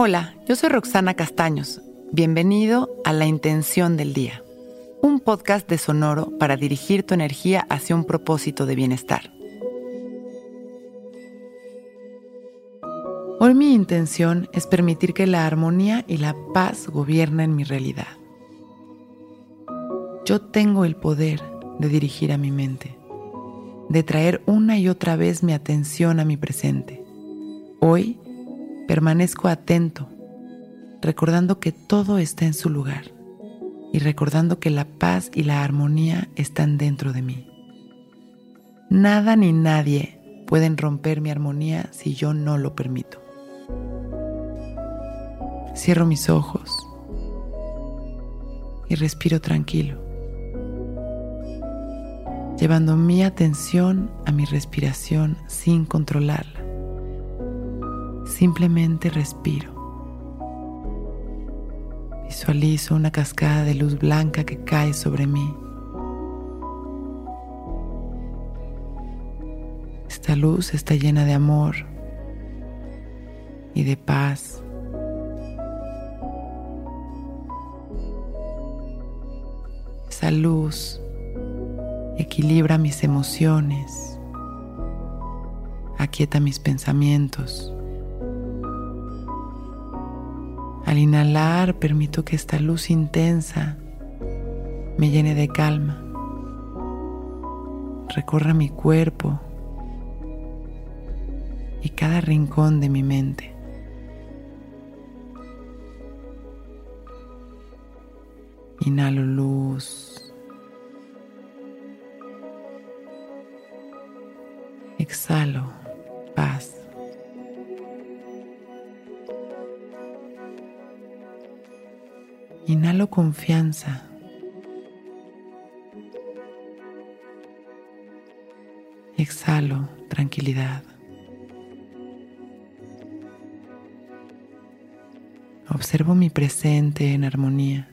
Hola, yo soy Roxana Castaños. Bienvenido a La Intención del Día, un podcast de Sonoro para dirigir tu energía hacia un propósito de bienestar. Hoy mi intención es permitir que la armonía y la paz gobiernen mi realidad. Yo tengo el poder de dirigir a mi mente, de traer una y otra vez mi atención a mi presente. Hoy permanezco atento, recordando que todo está en su lugar y recordando que la paz y la armonía están dentro de mí. Nada ni nadie pueden romper mi armonía si yo no lo permito. Cierro mis ojos y respiro tranquilo, llevando mi atención a mi respiración sin controlarla. Simplemente respiro. Visualizo una cascada de luz blanca que cae sobre mí. Esta luz está llena de amor y de paz. Esa luz equilibra mis emociones, aquieta mis pensamientos. Al inhalar permito que esta luz intensa me llene de calma, recorra mi cuerpo y cada rincón de mi mente. Inhalo luz. Exhalo Inhalo confianza. Exhalo tranquilidad. Observo mi presente en armonía.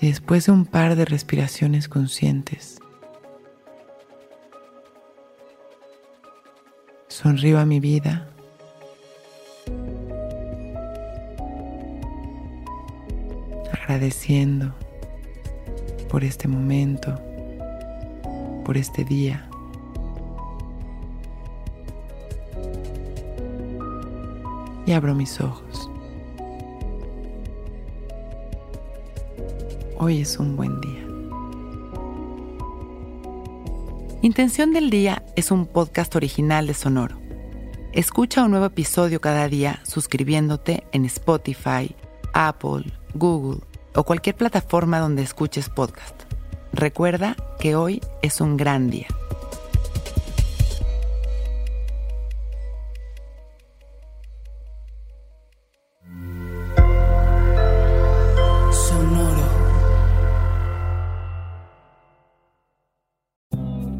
Y después de un par de respiraciones conscientes, sonrío a mi vida. Agradeciendo por este momento, por este día. Y abro mis ojos. Hoy es un buen día. Intención del Día es un podcast original de Sonoro. Escucha un nuevo episodio cada día suscribiéndote en Spotify, Apple, Google o cualquier plataforma donde escuches podcast. Recuerda que hoy es un gran día.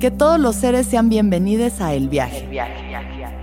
Que todos los seres sean bienvenidos a El Viaje.